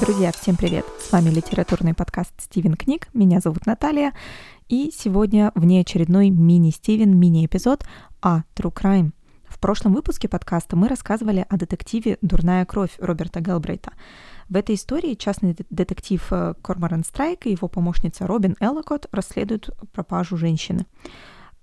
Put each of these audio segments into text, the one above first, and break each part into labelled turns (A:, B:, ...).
A: Друзья, всем привет! С вами литературный подкаст «Стивен книг». Меня зовут Наталья. И сегодня внеочередной мини-Стивен, мини-эпизод о True Crime. В прошлом выпуске подкаста мы рассказывали о детективе «Дурная кровь» Роберта Гелбрейта. В этой истории частный детектив э, Корморан Страйк и его помощница Робин Эллокот расследуют пропажу женщины.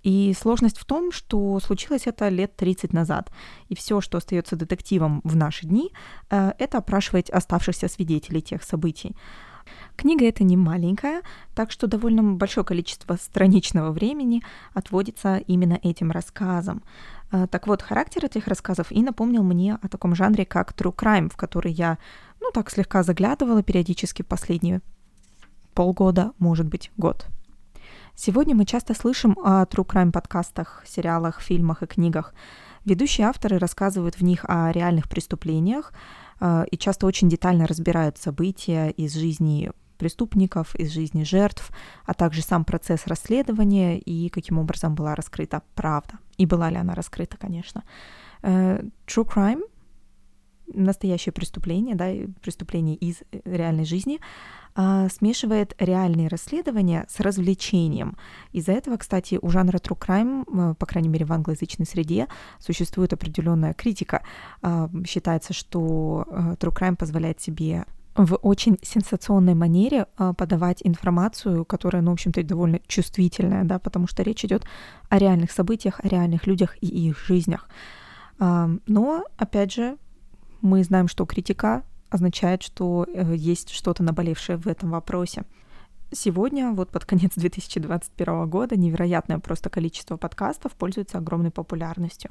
A: И сложность в том, что случилось это лет 30 назад. И все, что остается детективом в наши дни, э, это опрашивать оставшихся свидетелей тех событий. Книга эта не маленькая, так что довольно большое количество страничного времени отводится именно этим рассказам. Э, так вот, характер этих рассказов и напомнил мне о таком жанре, как True Crime, в который я, ну так, слегка заглядывала периодически последние полгода, может быть, год. Сегодня мы часто слышим о true crime подкастах, сериалах, фильмах и книгах. Ведущие авторы рассказывают в них о реальных преступлениях э, и часто очень детально разбирают события из жизни преступников, из жизни жертв, а также сам процесс расследования и каким образом была раскрыта правда. И была ли она раскрыта, конечно. Э, true crime настоящее преступление, да, преступление из реальной жизни, а, смешивает реальные расследования с развлечением. Из-за этого, кстати, у жанра true crime, по крайней мере в англоязычной среде, существует определенная критика. А, считается, что а, true crime позволяет себе в очень сенсационной манере подавать информацию, которая, ну, в общем-то, довольно чувствительная, да, потому что речь идет о реальных событиях, о реальных людях и их жизнях. Но, опять же, мы знаем, что критика означает, что э, есть что-то наболевшее в этом вопросе. Сегодня, вот под конец 2021 года, невероятное просто количество подкастов пользуется огромной популярностью.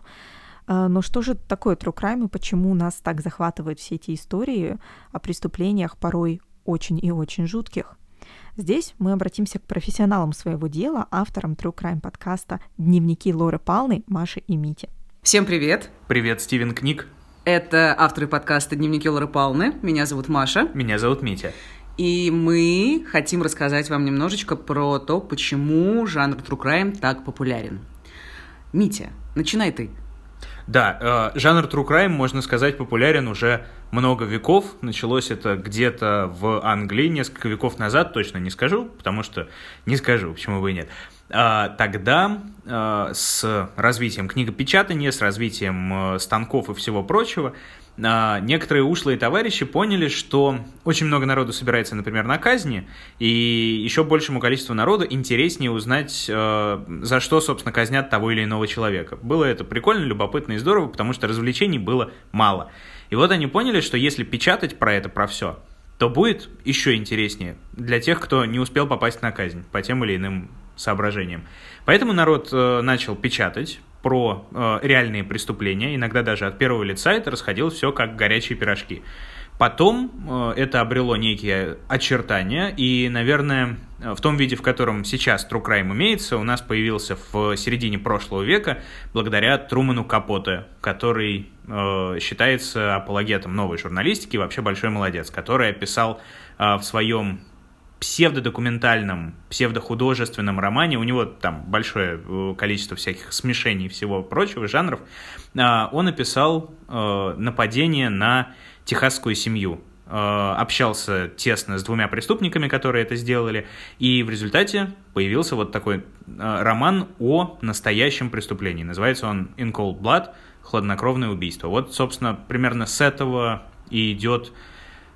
A: А, но что же такое true crime и почему нас так захватывают все эти истории о преступлениях, порой очень и очень жутких? Здесь мы обратимся к профессионалам своего дела, авторам True Crime подкаста «Дневники Лоры Палны, Маши и Мити».
B: Всем привет!
C: Привет, Стивен Книг!
B: Это авторы подкаста «Дневники Лоры Палны». Меня зовут Маша.
C: Меня зовут Митя.
B: И мы хотим рассказать вам немножечко про то, почему жанр True Crime так популярен. Митя, начинай ты.
C: Да, э, жанр True Crime, можно сказать, популярен уже много веков. Началось это где-то в Англии несколько веков назад, точно не скажу, потому что не скажу, почему бы и нет. А, тогда а, с развитием книгопечатания, с развитием э, станков и всего прочего, некоторые ушлые товарищи поняли, что очень много народу собирается, например, на казни, и еще большему количеству народу интереснее узнать, э, за что, собственно, казнят того или иного человека. Было это прикольно, любопытно и здорово, потому что развлечений было мало. И вот они поняли, что если печатать про это, про все, то будет еще интереснее для тех, кто не успел попасть на казнь по тем или иным соображениям. Поэтому народ э, начал печатать про э, реальные преступления, иногда даже от первого лица это расходилось все как горячие пирожки. Потом э, это обрело некие очертания, и, наверное, в том виде, в котором сейчас True Crime имеется, у нас появился в середине прошлого века благодаря Труману Капоте, который э, считается апологетом новой журналистики, вообще большой молодец, который описал э, в своем псевдодокументальном, псевдохудожественном романе, у него там большое э, количество всяких смешений всего прочего, жанров, а, он описал э, нападение на техасскую семью, э, общался тесно с двумя преступниками, которые это сделали, и в результате появился вот такой роман о настоящем преступлении. Называется он «In Cold Blood», «Хладнокровное убийство». Вот, собственно, примерно с этого и идет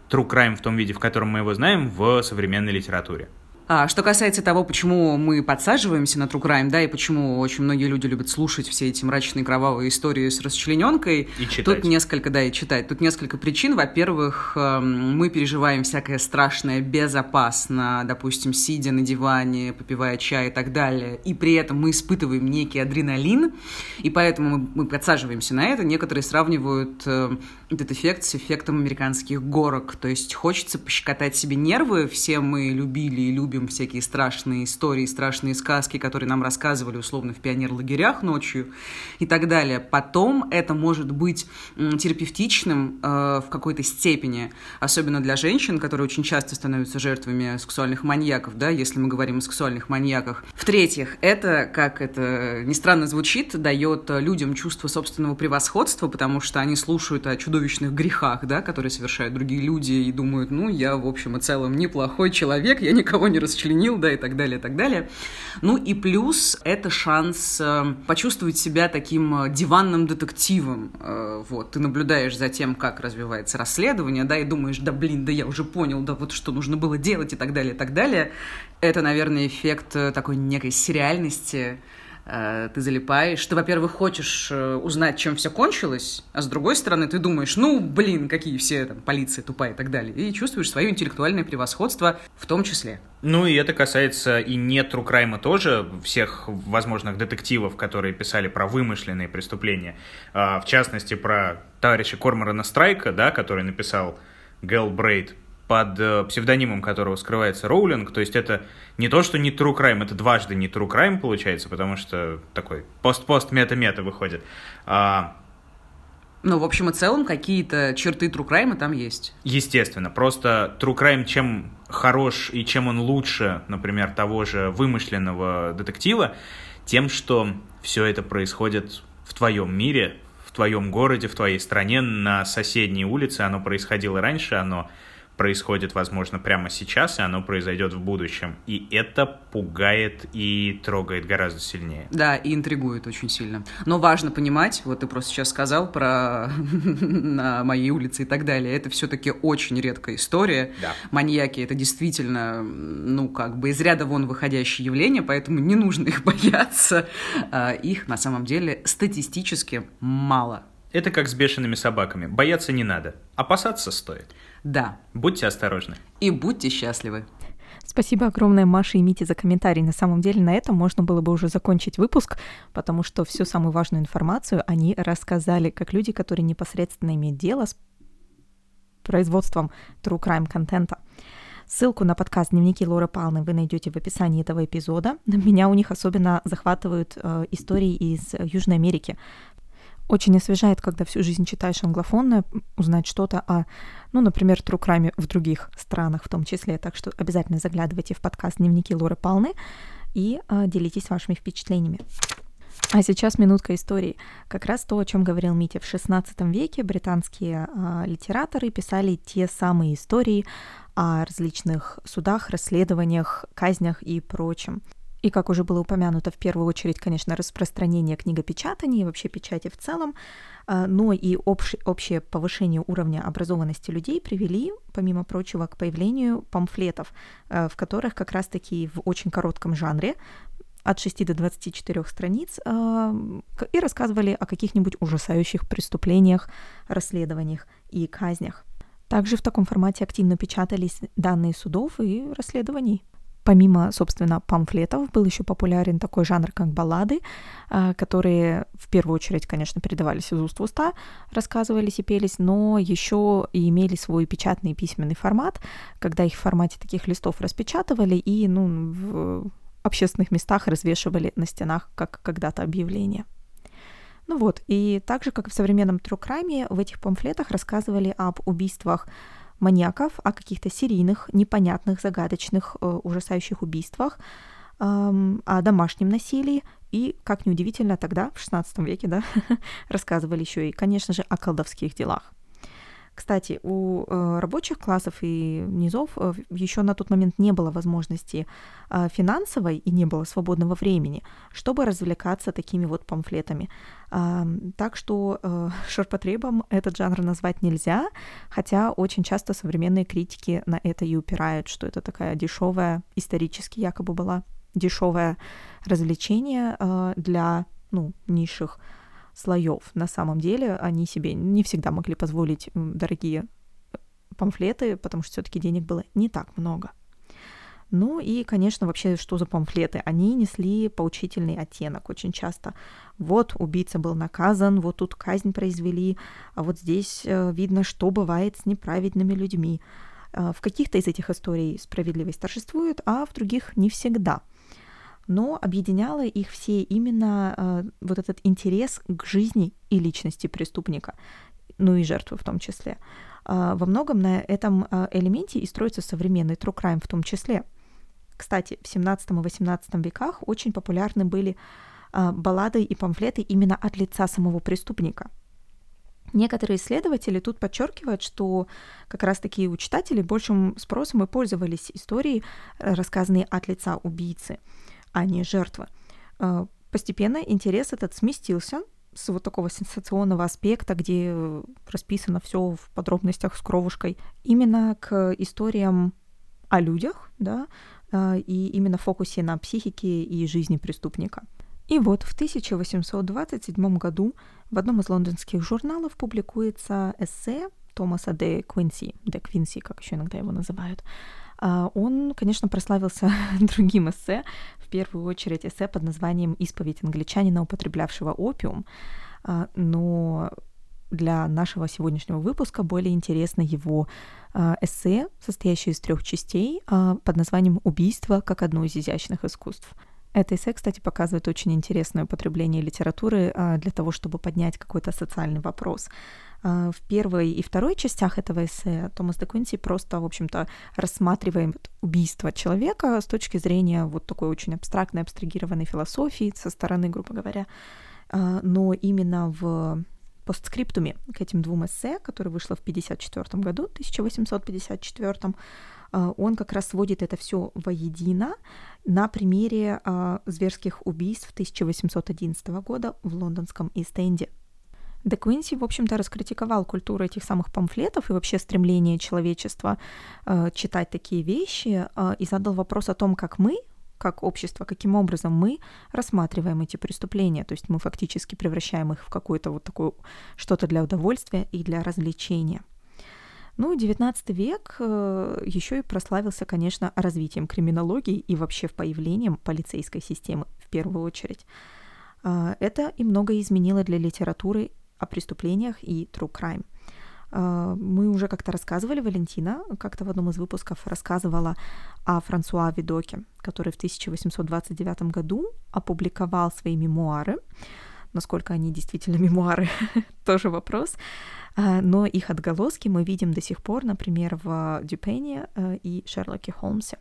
C: true crime в том виде, в котором мы его знаем, в современной литературе.
B: А, что касается того, почему мы подсаживаемся на True Crime, да, и почему очень многие люди любят слушать все эти мрачные кровавые истории с расчлененкой.
C: И читать.
B: Тут несколько, да, и читать. Тут несколько причин. Во-первых, эм, мы переживаем всякое страшное безопасно, допустим, сидя на диване, попивая чай и так далее. И при этом мы испытываем некий адреналин, и поэтому мы, подсаживаемся на это. Некоторые сравнивают э, этот эффект с эффектом американских горок. То есть хочется пощекотать себе нервы. Все мы любили и любим любим всякие страшные истории, страшные сказки, которые нам рассказывали условно в пионерлагерях ночью и так далее. Потом это может быть терапевтичным э, в какой-то степени, особенно для женщин, которые очень часто становятся жертвами сексуальных маньяков, да, если мы говорим о сексуальных маньяках. В-третьих, это, как это ни странно звучит, дает людям чувство собственного превосходства, потому что они слушают о чудовищных грехах, да, которые совершают другие люди и думают, ну, я, в общем и целом, неплохой человек, я никого не расчленил, да, и так далее, и так далее. Ну и плюс это шанс э, почувствовать себя таким э, диванным детективом. Э, вот, ты наблюдаешь за тем, как развивается расследование, да, и думаешь, да, блин, да я уже понял, да, вот что нужно было делать и так далее, и так далее. Это, наверное, эффект такой некой сериальности, Э, ты залипаешь. Ты, во-первых, хочешь э, узнать, чем все кончилось, а с другой стороны, ты думаешь, ну, блин, какие все там полиция тупая и так далее. И чувствуешь свое интеллектуальное превосходство в том числе.
C: Ну, и это касается и не true crime тоже, всех возможных детективов, которые писали про вымышленные преступления. А, в частности, про товарища Корморана Страйка, да, который написал Гэл Брейд под э, псевдонимом которого скрывается Роулинг. То есть это не то, что не true crime, это дважды не true crime получается, потому что такой пост-пост мета-мета выходит. А...
B: Ну, в общем и целом, какие-то черты true crime там есть.
C: Естественно. Просто true crime чем хорош и чем он лучше, например, того же вымышленного детектива, тем, что все это происходит в твоем мире, в твоем городе, в твоей стране, на соседней улице. Оно происходило раньше, оно происходит, возможно, прямо сейчас, и оно произойдет в будущем. И это пугает и трогает гораздо сильнее.
B: Да, и интригует очень сильно. Но важно понимать, вот ты просто сейчас сказал про на моей улице и так далее, это все-таки очень редкая история.
C: Да.
B: Маньяки — это действительно, ну, как бы из ряда вон выходящее явление, поэтому не нужно их бояться. А, их, на самом деле, статистически мало.
C: Это как с бешеными собаками. Бояться не надо, опасаться стоит.
B: Да.
C: Будьте осторожны.
B: И будьте счастливы.
A: Спасибо огромное Маше и Мите за комментарий. На самом деле на этом можно было бы уже закончить выпуск, потому что всю самую важную информацию они рассказали как люди, которые непосредственно имеют дело с производством true crime контента. Ссылку на подкаст «Дневники Лоры Палны» вы найдете в описании этого эпизода. Меня у них особенно захватывают э, истории из Южной Америки, очень освежает, когда всю жизнь читаешь англофонное, узнать что-то о, ну, например, crime в других странах в том числе. Так что обязательно заглядывайте в подкаст «Дневники Лоры Полны» и э, делитесь вашими впечатлениями. А сейчас минутка истории. Как раз то, о чем говорил Митя. В XVI веке британские э, литераторы писали те самые истории о различных судах, расследованиях, казнях и прочем. И, как уже было упомянуто, в первую очередь, конечно, распространение книгопечатания и вообще печати в целом, а, но и общ, общее повышение уровня образованности людей привели, помимо прочего, к появлению памфлетов, а, в которых как раз-таки в очень коротком жанре от 6 до 24 страниц а, и рассказывали о каких-нибудь ужасающих преступлениях, расследованиях и казнях. Также в таком формате активно печатались данные судов и расследований. Помимо, собственно, памфлетов, был еще популярен такой жанр, как баллады, а, которые в первую очередь, конечно, передавались из уст в уста, рассказывались и пелись, но еще и имели свой печатный письменный формат, когда их в формате таких листов распечатывали и ну, в общественных местах развешивали на стенах, как когда-то объявление. Ну вот, и так же, как и в современном crime, в этих памфлетах рассказывали об убийствах маньяков, о каких-то серийных, непонятных, загадочных, э, ужасающих убийствах, о домашнем насилии и, как неудивительно, тогда, в XVI веке, да, рассказывали еще и, конечно же, о колдовских делах. Кстати, у э, рабочих классов и низов э, еще на тот момент не было возможности э, финансовой и не было свободного времени, чтобы развлекаться такими вот памфлетами. Так что ширпотребом этот жанр назвать нельзя, хотя очень часто современные критики на это и упирают, что это такая дешевая, исторически якобы была дешевое развлечение для ну, низших слоев. На самом деле они себе не всегда могли позволить дорогие э, памфлеты, потому что все-таки денег было не так много. Ну и, конечно, вообще, что за памфлеты? Они несли поучительный оттенок очень часто. Вот убийца был наказан, вот тут казнь произвели, а вот здесь э, видно, что бывает с неправедными людьми. В каких-то из этих историй справедливость торжествует, а в других не всегда. Но объединяло их все именно вот этот интерес к жизни и личности преступника, ну и жертвы в том числе. Во многом на этом элементе и строится современный true crime в том числе. Кстати, в 17-18 веках очень популярны были баллады и памфлеты именно от лица самого преступника – Некоторые исследователи тут подчеркивают, что как раз таки у читателей большим спросом и пользовались истории, э, рассказанные от лица убийцы, а не жертвы. Э, постепенно интерес этот сместился с вот такого сенсационного аспекта, где расписано все в подробностях с кровушкой, именно к историям о людях, да, э, и именно фокусе на психике и жизни преступника. И вот в 1827 году в одном из лондонских журналов публикуется эссе Томаса де Квинси, де Квинси, как еще иногда его называют. А, он, конечно, прославился другим эссе, первую очередь эссе под названием «Исповедь англичанина, употреблявшего опиум», а, но для нашего сегодняшнего выпуска более интересно его а, эссе, состоящее из трех частей под названием «Убийство как одно из изящных искусств». Это эссе, кстати, показывает очень интересное употребление литературы а, для того, чтобы поднять какой-то социальный вопрос. А, в первой и второй частях этого эссе Томас де Квинси просто, в общем-то, рассматривает убийство человека с точки зрения вот такой очень абстрактной, абстрагированной философии со стороны, грубо говоря. А, но именно в постскриптуме к этим двум эссе, которое вышло в 1954 году, 1854, а, он как раз сводит это все воедино на примере зверских убийств 1811 года в лондонском Ист-Энде. Де Квинси, в общем-то, раскритиковал культуру этих самых памфлетов и вообще стремление человечества э, читать такие вещи э, и задал вопрос о том, как мы, как общество, каким образом мы рассматриваем эти преступления. То есть мы фактически превращаем их в какое-то вот такое что-то для удовольствия и для развлечения. Ну, XIX век э, еще и прославился, конечно, развитием криминологии и вообще в появлением полицейской системы в первую очередь. А, это и многое изменило для литературы о преступлениях и true crime. А, мы уже как-то рассказывали, Валентина как-то в одном из выпусков рассказывала о Франсуа Видоке, который в 1829 году опубликовал свои мемуары. Насколько они действительно мемуары, тоже вопрос. А, но их отголоски мы видим до сих пор, например, в Дюпене э, и Шерлоке Холмсе.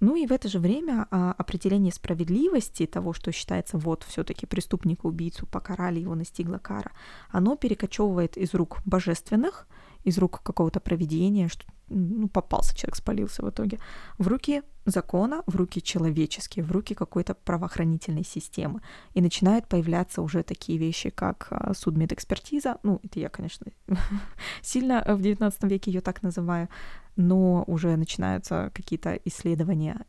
A: Ну и в это же время а, определение справедливости того, что считается вот все-таки преступника, убийцу покарали, его настигла кара, оно перекочевывает из рук божественных, из рук какого-то проведения, что ну, попался человек, спалился в итоге, в руки закона, в руки человеческие, в руки какой-то правоохранительной системы. И начинают появляться уже такие вещи, как а, судмедэкспертиза. Ну, это я, конечно, сильно в XIX веке ее так называю, но уже начинаются какие-то исследования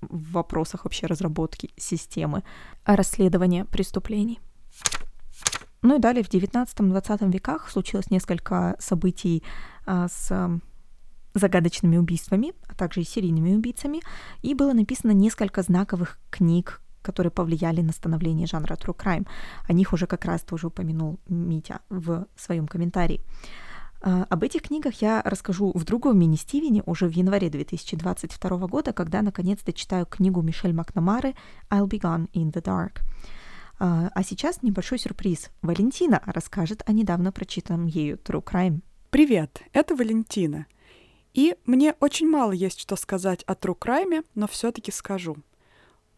A: в вопросах вообще разработки системы расследования преступлений. Ну и далее в 19-20 веках случилось несколько событий а, с загадочными убийствами, а также и серийными убийцами, и было написано несколько знаковых книг, которые повлияли на становление жанра true crime. О них уже как раз тоже упомянул Митя в своем комментарии. А, об этих книгах я расскажу в другом мини-стивене уже в январе 2022 года, когда наконец-то читаю книгу Мишель Макнамары «I'll be gone in the dark». А, а сейчас небольшой сюрприз. Валентина расскажет о недавно прочитанном ею True Crime.
D: Привет, это Валентина — и мне очень мало есть что сказать о True Crime, но все-таки скажу.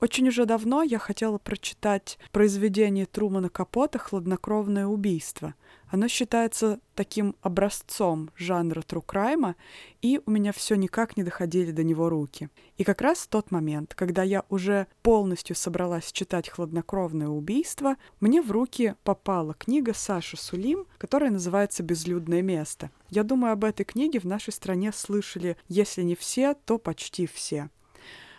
D: Очень уже давно я хотела прочитать произведение Трумана Капота «Хладнокровное убийство». Оно считается таким образцом жанра true crime, и у меня все никак не доходили до него руки. И как раз в тот момент, когда я уже полностью собралась читать «Хладнокровное убийство», мне в руки попала книга Саши Сулим, которая называется «Безлюдное место». Я думаю, об этой книге в нашей стране слышали, если не все, то почти все.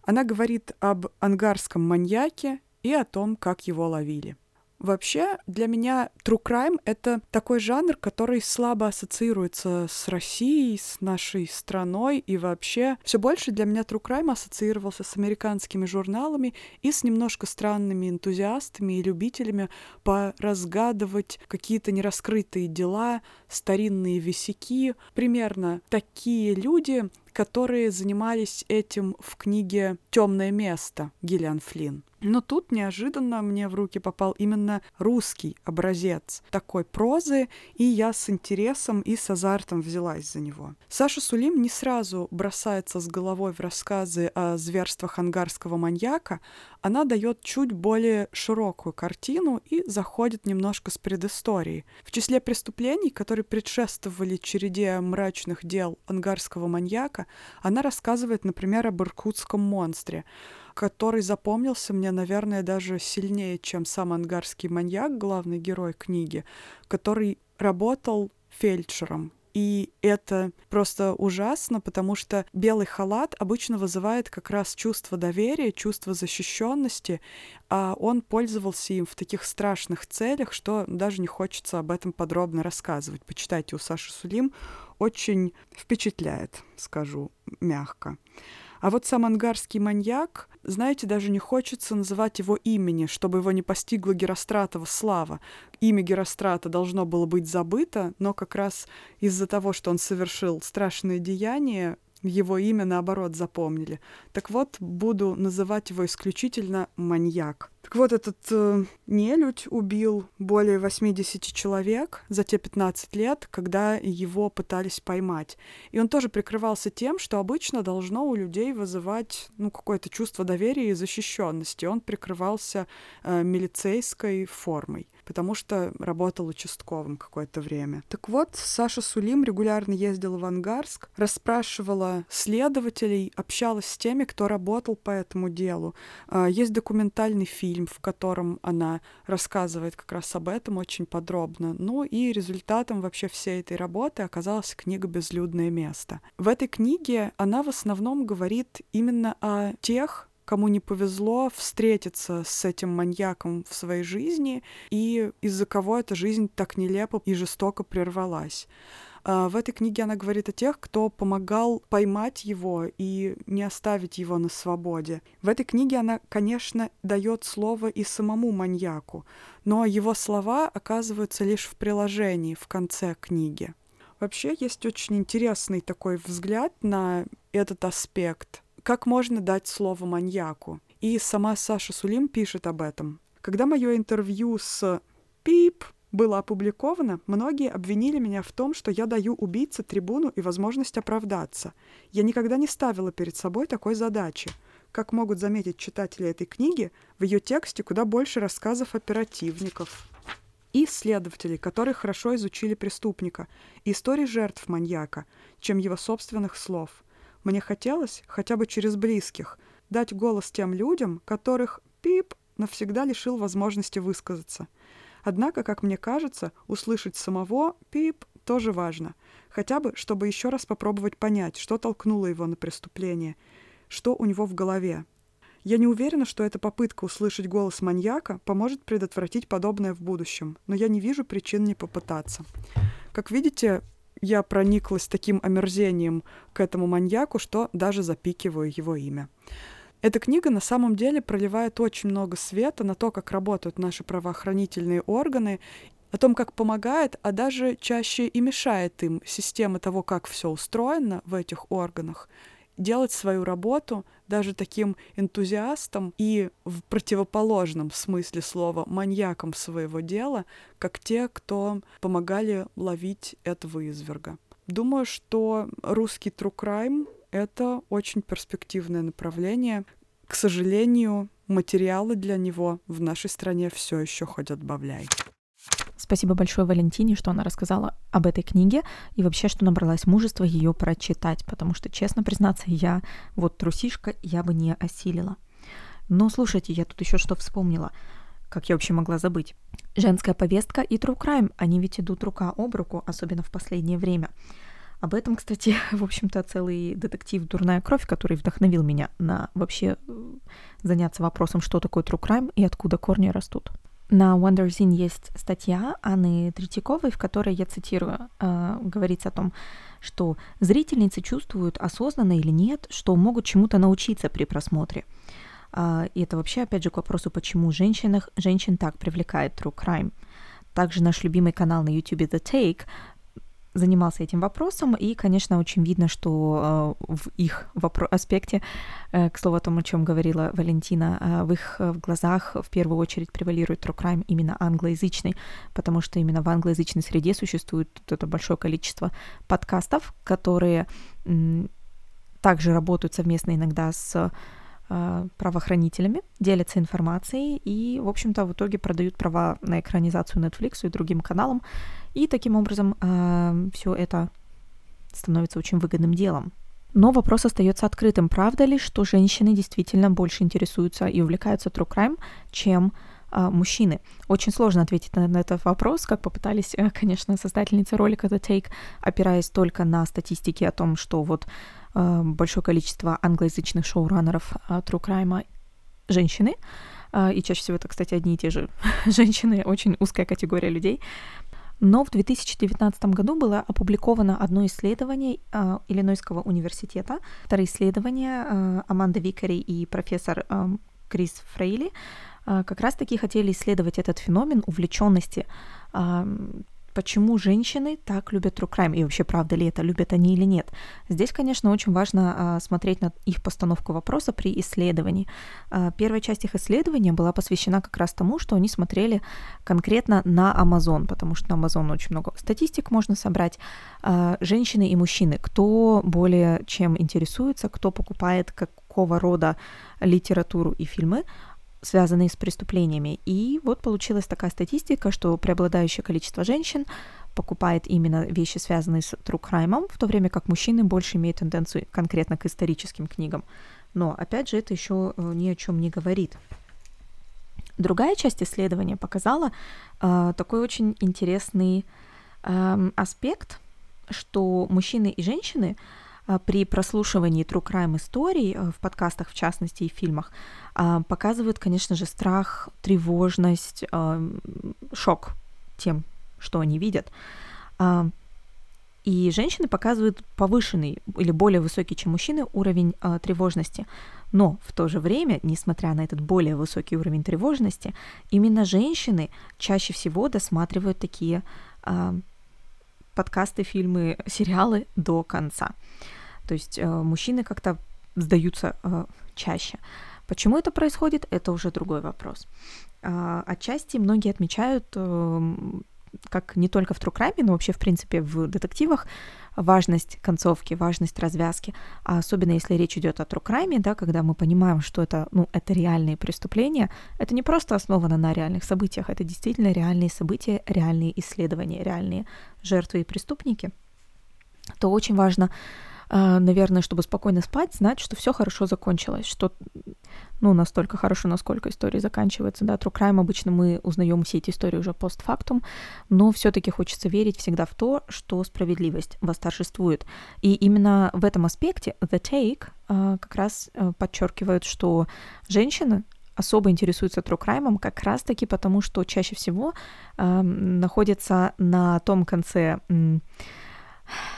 D: Она говорит об ангарском маньяке и о том, как его ловили. Вообще, для меня true crime — это такой жанр, который слабо ассоциируется с Россией, с нашей страной, и вообще все больше для меня true crime ассоциировался с американскими журналами и с немножко странными энтузиастами и любителями поразгадывать какие-то нераскрытые дела, старинные висяки. Примерно такие люди которые занимались этим в книге «Темное место» Гиллиан Флинн. Но тут неожиданно мне в руки попал именно русский образец такой прозы, и я с интересом и с азартом взялась за него. Саша Сулим не сразу бросается с головой в рассказы о зверствах ангарского маньяка, она дает чуть более широкую картину и заходит немножко с предысторией. В числе преступлений, которые предшествовали череде мрачных дел ангарского маньяка, она рассказывает, например, об иркутском монстре, который запомнился мне, наверное, даже сильнее, чем сам ангарский маньяк, главный герой книги, который работал фельдшером и это просто ужасно, потому что белый халат обычно вызывает как раз чувство доверия, чувство защищенности, а он пользовался им в таких страшных целях, что даже не хочется об этом подробно рассказывать. Почитайте у Саши Сулим, очень впечатляет, скажу мягко. А вот сам ангарский маньяк, знаете, даже не хочется называть его имени, чтобы его не постигла Геростратова слава. Имя Герострата должно было быть забыто, но как раз из-за того, что он совершил страшные деяния, его имя, наоборот, запомнили. Так вот, буду называть его исключительно маньяк. Так вот, этот э, нелюдь убил более 80 человек за те 15 лет, когда его пытались поймать. И он тоже прикрывался тем, что обычно должно у людей вызывать ну, какое-то чувство доверия и защищенности. Он прикрывался э, милицейской формой потому что работал участковым какое-то время. Так вот, Саша Сулим регулярно ездила в Ангарск, расспрашивала следователей, общалась с теми, кто работал по этому делу. А, есть документальный фильм, в котором она рассказывает как раз об этом очень подробно. Ну и результатом вообще всей этой работы оказалась книга «Безлюдное место». В этой книге она в основном говорит именно о тех кому не повезло встретиться с этим маньяком в своей жизни, и из-за кого эта жизнь так нелепо и жестоко прервалась. А, в этой книге она говорит о тех, кто помогал поймать его и не оставить его на свободе. В этой книге она, конечно, дает слово и самому маньяку, но его слова оказываются лишь в приложении в конце книги. Вообще есть очень интересный такой взгляд на этот аспект как можно дать слово маньяку? И сама Саша Сулим пишет об этом. Когда мое интервью с Пип было опубликовано, многие обвинили меня в том, что я даю убийце трибуну и возможность оправдаться. Я никогда не ставила перед собой такой задачи. Как могут заметить читатели этой книги, в ее тексте куда больше рассказов оперативников и следователей, которые хорошо изучили преступника, истории жертв маньяка, чем его собственных слов – мне хотелось, хотя бы через близких, дать голос тем людям, которых пип навсегда лишил возможности высказаться. Однако, как мне кажется, услышать самого пип тоже важно, хотя бы, чтобы еще раз попробовать понять, что толкнуло его на преступление, что у него в голове. Я не уверена, что эта попытка услышать голос маньяка поможет предотвратить подобное в будущем, но я не вижу причин не попытаться. Как видите, я прониклась таким омерзением к этому маньяку, что даже запикиваю его имя. Эта книга на самом деле проливает очень много света на то, как работают наши правоохранительные органы, о том, как помогает, а даже чаще и мешает им система того, как все устроено в этих органах делать свою работу даже таким энтузиастом и в противоположном смысле слова маньяком своего дела, как те, кто помогали ловить этого изверга. Думаю, что русский true crime — это очень перспективное направление. К сожалению, материалы для него в нашей стране все еще хоть отбавляй.
A: Спасибо большое Валентине, что она рассказала об этой книге и вообще, что набралась мужества ее прочитать, потому что, честно признаться, я вот трусишка, я бы не осилила. Но слушайте, я тут еще что вспомнила. Как я вообще могла забыть? Женская повестка и true crime, они ведь идут рука об руку, особенно в последнее время. Об этом, кстати, в общем-то, целый детектив «Дурная кровь», который вдохновил меня на вообще э, заняться вопросом, что такое true crime и откуда корни растут. На Wonderzine есть статья Анны Третьяковой, в которой, я цитирую, э, говорится о том, что зрительницы чувствуют осознанно или нет, что могут чему-то научиться при просмотре. Э, и это вообще, опять же, к вопросу, почему женщинах, женщин так привлекает True Crime. Также наш любимый канал на YouTube The Take занимался этим вопросом, и, конечно, очень видно, что э, в их вопро- аспекте, э, к слову о том, о чем говорила Валентина, э, в их в глазах в первую очередь превалирует true crime именно англоязычный, потому что именно в англоязычной среде существует это большое количество подкастов, которые также работают совместно иногда с правоохранителями, делятся информацией и, в общем-то, в итоге продают права на экранизацию Netflix и другим каналам, и таким образом э, все это становится очень выгодным делом. Но вопрос остается открытым. Правда ли, что женщины действительно больше интересуются и увлекаются true crime, чем э, мужчины? Очень сложно ответить на, на этот вопрос, как попытались, э, конечно, создательницы ролика The Take, опираясь только на статистики о том, что вот большое количество англоязычных шоураннеров э, true crime женщины, э, и чаще всего это, кстати, одни и те же женщины, очень узкая категория людей. Но в 2019 году было опубликовано одно исследование э, Иллинойского университета. Второе исследование э, Аманда Викари и профессор э, Крис Фрейли э, как раз-таки хотели исследовать этот феномен увлеченности э, почему женщины так любят true crime, и вообще правда ли это, любят они или нет. Здесь, конечно, очень важно а, смотреть на их постановку вопроса при исследовании. А, первая часть их исследования была посвящена как раз тому, что они смотрели конкретно на Amazon, потому что на Amazon очень много статистик можно собрать. А, женщины и мужчины, кто более чем интересуется, кто покупает какого рода литературу и фильмы, связанные с преступлениями. И вот получилась такая статистика, что преобладающее количество женщин покупает именно вещи, связанные с crime, в то время как мужчины больше имеют тенденцию конкретно к историческим книгам. Но, опять же, это еще э, ни о чем не говорит. Другая часть исследования показала э, такой очень интересный э, аспект, что мужчины и женщины при прослушивании true crime историй э, в подкастах, в частности, и в фильмах, а, показывают, конечно же, страх, тревожность, а, шок тем, что они видят. И женщины показывают повышенный или более высокий, чем мужчины, уровень тревожности. Но в то же время, несмотря на этот более высокий уровень тревожности, именно женщины чаще всего досматривают такие подкасты, фильмы, сериалы до конца. То есть э, мужчины как-то сдаются э, чаще. Почему это происходит, это уже другой вопрос. Э, отчасти многие отмечают, э, как не только в true но вообще, в принципе, в детективах, важность концовки, важность развязки, а особенно если речь идет о crime, да, когда мы понимаем, что это, ну, это реальные преступления, это не просто основано на реальных событиях, это действительно реальные события, реальные исследования, реальные жертвы и преступники, то очень важно наверное, чтобы спокойно спать, знать, что все хорошо закончилось, что, ну, настолько хорошо, насколько история заканчивается, да, True Crime обычно мы узнаем все эти истории уже постфактум, но все-таки хочется верить всегда в то, что справедливость восторжествует. И именно в этом аспекте The Take а, как раз а, подчеркивают, что женщины особо интересуются crime как раз-таки потому, что чаще всего э, находятся на том конце э,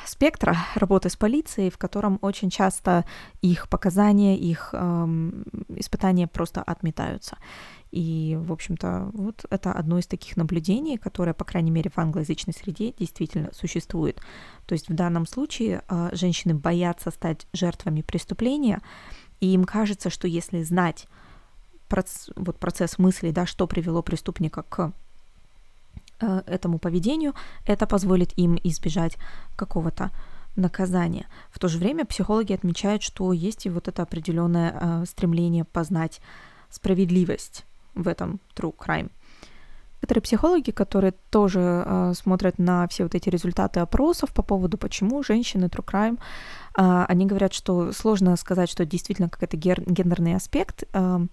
A: спектра работы с полицией, в котором очень часто их показания, их эм, испытания просто отметаются. И, в общем-то, вот это одно из таких наблюдений, которое, по крайней мере, в англоязычной среде действительно существует. То есть в данном случае э, женщины боятся стать жертвами преступления, и им кажется, что если знать проц, вот процесс мысли, да, что привело преступника к этому поведению, это позволит им избежать какого-то наказания. В то же время психологи отмечают, что есть и вот это определенное э, стремление познать справедливость в этом true crime. Некоторые психологи, которые тоже э, смотрят на все вот эти результаты опросов по поводу, почему женщины true crime, э, они говорят, что сложно сказать, что действительно какой-то гендерный аспект. Э,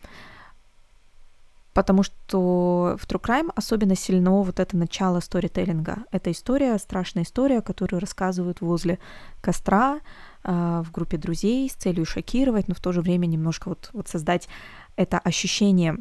A: потому что в True Crime особенно сильно вот это начало сторителлинга. Это история, страшная история, которую рассказывают возле костра, э, в группе друзей с целью шокировать, но в то же время немножко вот, вот создать это ощущение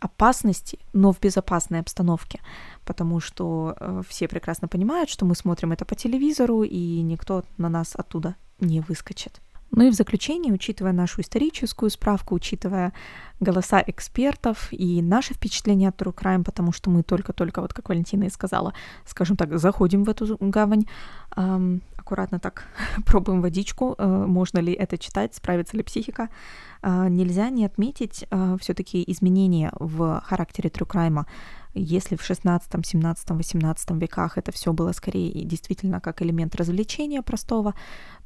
A: опасности, но в безопасной обстановке, потому что э, все прекрасно понимают, что мы смотрим это по телевизору, и никто на нас оттуда не выскочит. Ну и в заключение, учитывая нашу историческую справку, учитывая голоса экспертов и наши впечатления от True Crime, потому что мы только-только, вот как Валентина и сказала, скажем так, заходим в эту гавань, эм, аккуратно так пробуем водичку, э, можно ли это читать, справится ли психика, э, нельзя не отметить э, все-таки изменения в характере True Crime. Если в 16, 17, 18 веках это все было скорее действительно как элемент развлечения простого,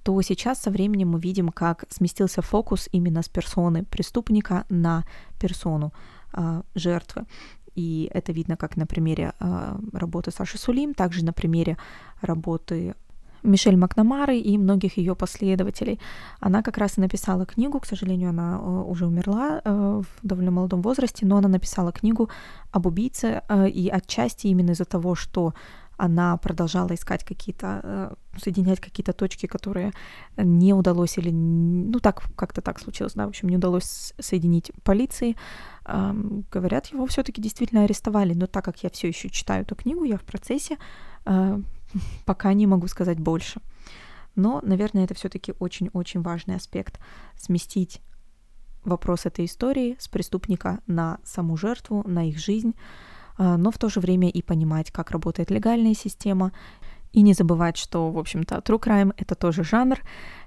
A: то сейчас со временем мы видим, как сместился фокус именно с персоны преступника на персону э, жертвы. И это видно как на примере э, работы Саши Сулим, также на примере работы Мишель Макнамары и многих ее последователей. Она как раз и написала книгу, к сожалению, она э, уже умерла э, в довольно молодом возрасте, но она написала книгу об убийце, э, и отчасти именно из-за того, что она продолжала искать какие-то, соединять какие-то точки, которые не удалось или, ну так, как-то так случилось, да, в общем, не удалось соединить полиции. Говорят, его все-таки действительно арестовали, но так как я все еще читаю эту книгу, я в процессе, Пока не могу сказать больше. Но, наверное, это все-таки очень-очень важный аспект. Сместить вопрос этой истории с преступника на саму жертву, на их жизнь, но в то же время и понимать, как работает легальная система, и не забывать, что, в общем-то, true crime — это тоже жанр,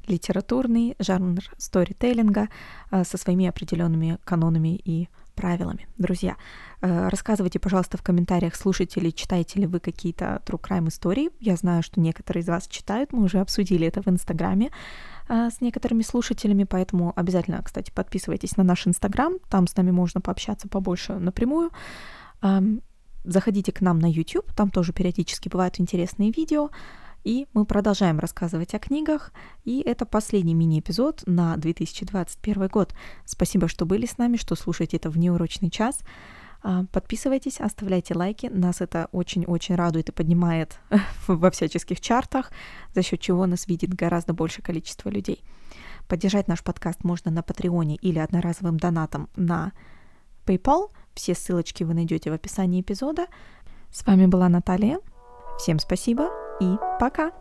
A: литературный, жанр сторителлинга а, со своими определенными канонами и правилами. Друзья, э, рассказывайте, пожалуйста, в комментариях, слушаете ли, читаете ли вы какие-то true crime истории. Я знаю, что некоторые из вас читают, мы уже обсудили это в Инстаграме э, с некоторыми слушателями, поэтому обязательно, кстати, подписывайтесь на наш Инстаграм, там с нами можно пообщаться побольше напрямую. Заходите к нам на YouTube, там тоже периодически бывают интересные видео. И мы продолжаем рассказывать о книгах, и это последний мини-эпизод на 2021 год. Спасибо, что были с нами, что слушаете это в неурочный час. А, подписывайтесь, оставляйте лайки, нас это очень-очень радует и поднимает во всяческих чартах, за счет чего нас видит гораздо большее количество людей. Поддержать наш подкаст можно на Патреоне или одноразовым донатом на PayPal. Все ссылочки вы найдете в описании эпизода. С вами была Наталья. Всем спасибо и пока!